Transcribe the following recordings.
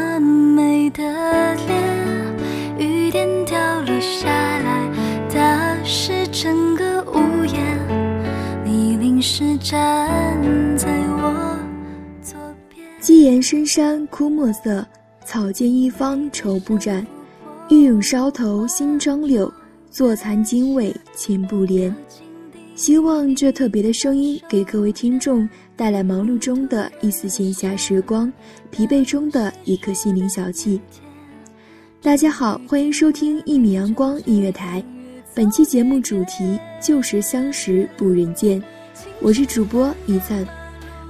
完美的脸？雨点掉落下来，打湿整个屋檐。你淋湿站在我左边。鸡言深山枯墨色，草间一方愁不展。玉永梢头新妆柳，坐残经纬千步莲。希望这特别的声音给各位听众带来忙碌中的一丝闲暇时光，疲惫中的一颗心灵小憩。大家好，欢迎收听一米阳光音乐台，本期节目主题旧时相识不忍见，我是主播一灿。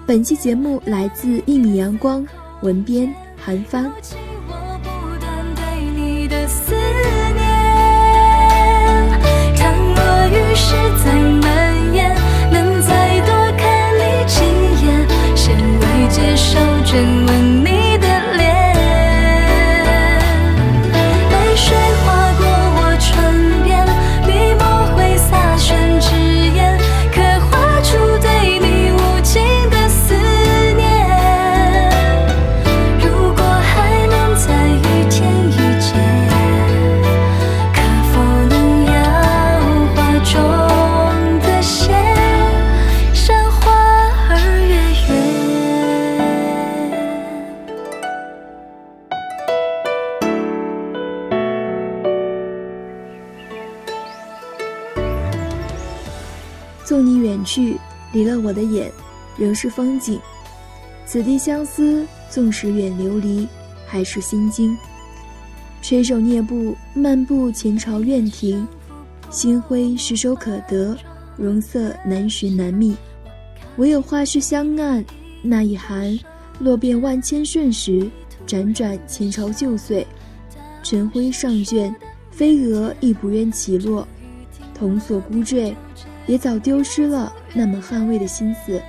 本期节目来自一米阳光，文编韩帆。我不断对你的思念，看我于是在真纵你远去，离了我的眼，仍是风景。此地相思，纵使远流离，还是心惊。垂手蹑步，漫步前朝院庭，星辉实手可得，容色难寻难觅。唯有花市香岸，那一寒，落遍万千瞬时，辗转前朝旧岁。尘灰上卷，飞蛾亦不愿起落。童锁孤坠，也早丢失了那么捍卫的心思。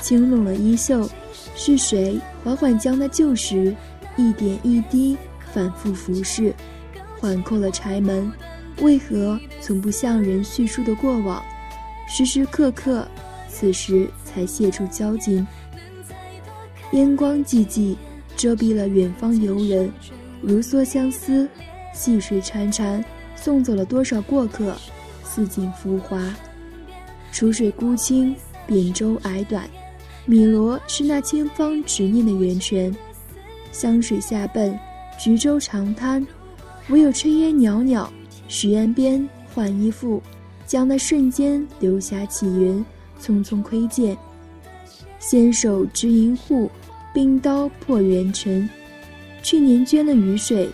轻拢了衣袖，是谁缓缓将那旧时一点一滴反复浮世？缓扣了柴门，为何从不向人叙述的过往，时时刻刻，此时才泄出交集？烟光寂寂，遮蔽了远方游人，如梭相思，细水潺潺，送走了多少过客？似锦浮华，楚水孤清，扁舟矮短。汨罗是那千方执念的源泉，湘水下奔，橘洲长滩，唯有炊烟袅袅，许岸边换衣服，将那瞬间流霞起云，匆匆窥见。纤手执银户，冰刀破元尘。去年捐了雨水，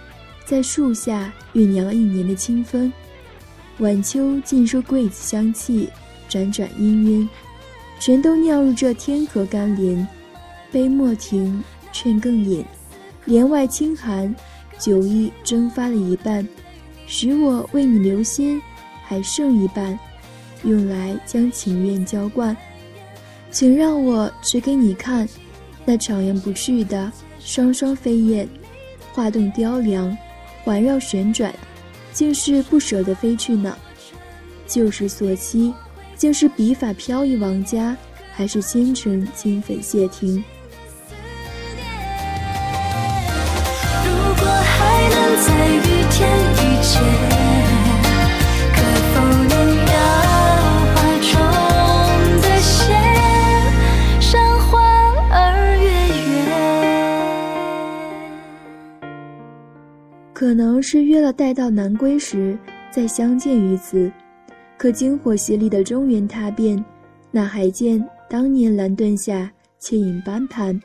在树下酝酿一年的清风。晚秋尽收桂子香气，辗转氤氲，全都酿入这天河甘霖。杯莫停，劝更饮，帘外清寒，酒意蒸发了一半，许我为你留心，还剩一半，用来将情愿浇灌。请让我指给你看，那徜徉不去的双双飞燕，画动雕梁，环绕旋转，竟是不舍得飞去呢。旧时所期，竟是笔法飘逸王家，还是纤尘金粉谢亭？如果还能在雨天遇见。可能是约了待到南归时再相见于此，可经火洗礼的中原踏遍，哪还见当年蓝盾下倩影斑盘？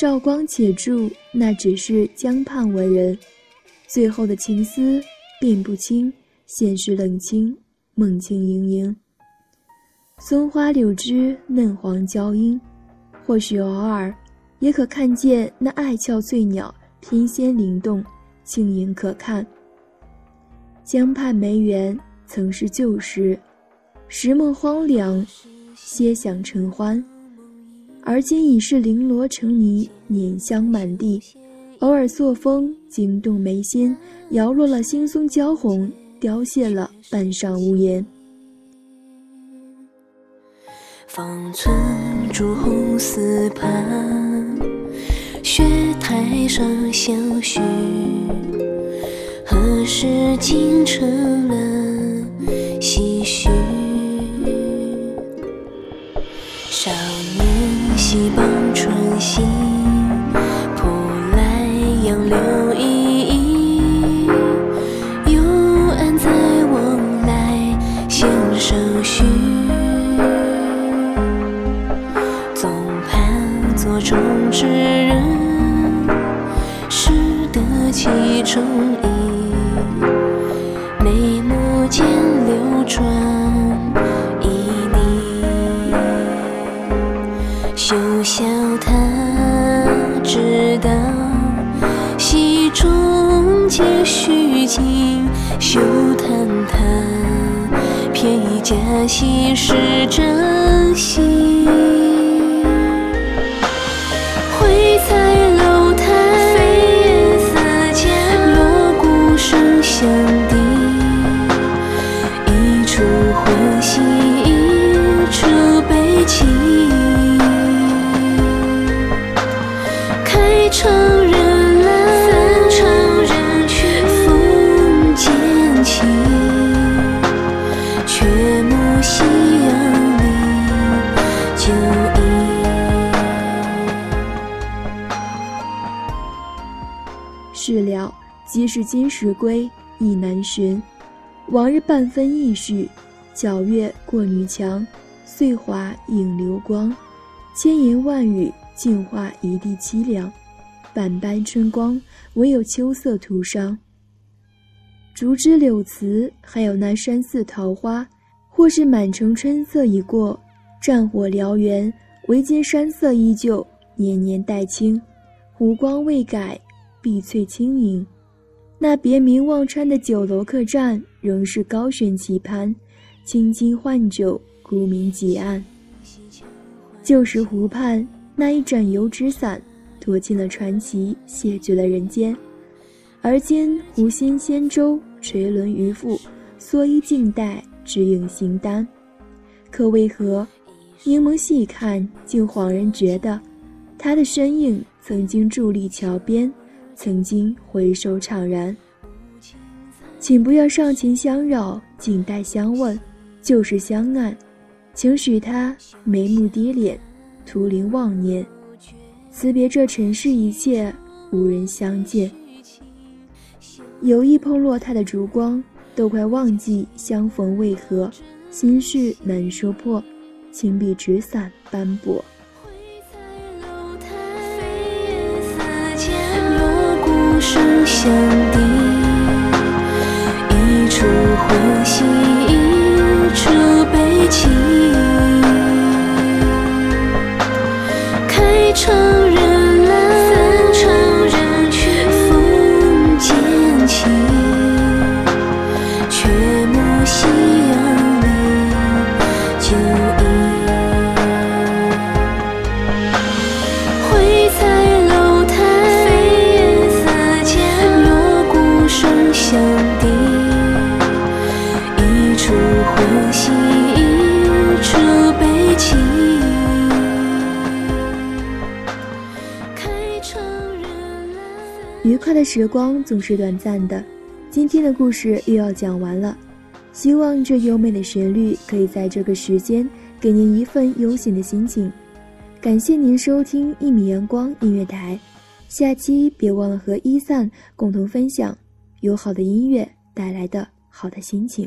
韶光且驻，那只是江畔文人，最后的情思辨不清，现实冷清，梦境盈盈。松花柳枝嫩黄交映，或许偶尔也可看见那爱俏翠鸟翩跹灵动。轻盈可看。江畔梅园曾是旧时，时梦荒凉，歇想尘欢。而今已是零罗成泥，碾香满地。偶尔朔风惊动眉心，摇落了青松娇红，凋谢了半上无言。芳村朱红丝畔，雪台上相许。何时竟成了唏嘘？少年戏傍春心，扑来杨柳依依。幽暗再往来弦上续，总盼座中之人，识得其中休笑他知道，戏中皆虚情。休叹他偏以假戏是真心。会猜即是今时归，亦难寻。往日半分意绪，皎月过女墙，碎华映流光。千言万语，净化一地凄凉。半般春光，唯有秋色徒伤。竹枝柳词，还有那山寺桃花，或是满城春色已过，战火燎原，唯见山色依旧，年年带青，湖光未改，碧翠轻盈。那别名忘川的酒楼客栈，仍是高悬棋盘，轻轻换酒，孤名几案。旧时湖畔那一盏油纸伞，托尽了传奇，谢绝了人间。而今湖心仙舟垂纶渔父，蓑衣静待，只影形单。可为何凝眸细看，竟恍然觉得，他的身影曾经伫立桥边。曾经回首怅然，请不要上前相扰，静待相问。就是相岸，请许他眉目低敛，徒临忘念。辞别这尘世一切，无人相见。有意碰落他的烛光，都快忘记相逢为何，心事难说破，情比纸伞斑驳。钟相笛，一处欢喜，一处悲戚。开窗人来，返窗人去，风渐起，却目心。愉快的时光总是短暂的，今天的故事又要讲完了。希望这优美的旋律可以在这个时间给您一份悠闲的心情。感谢您收听一米阳光音乐台，下期别忘了和伊散共同分享有好的音乐带来的好的心情。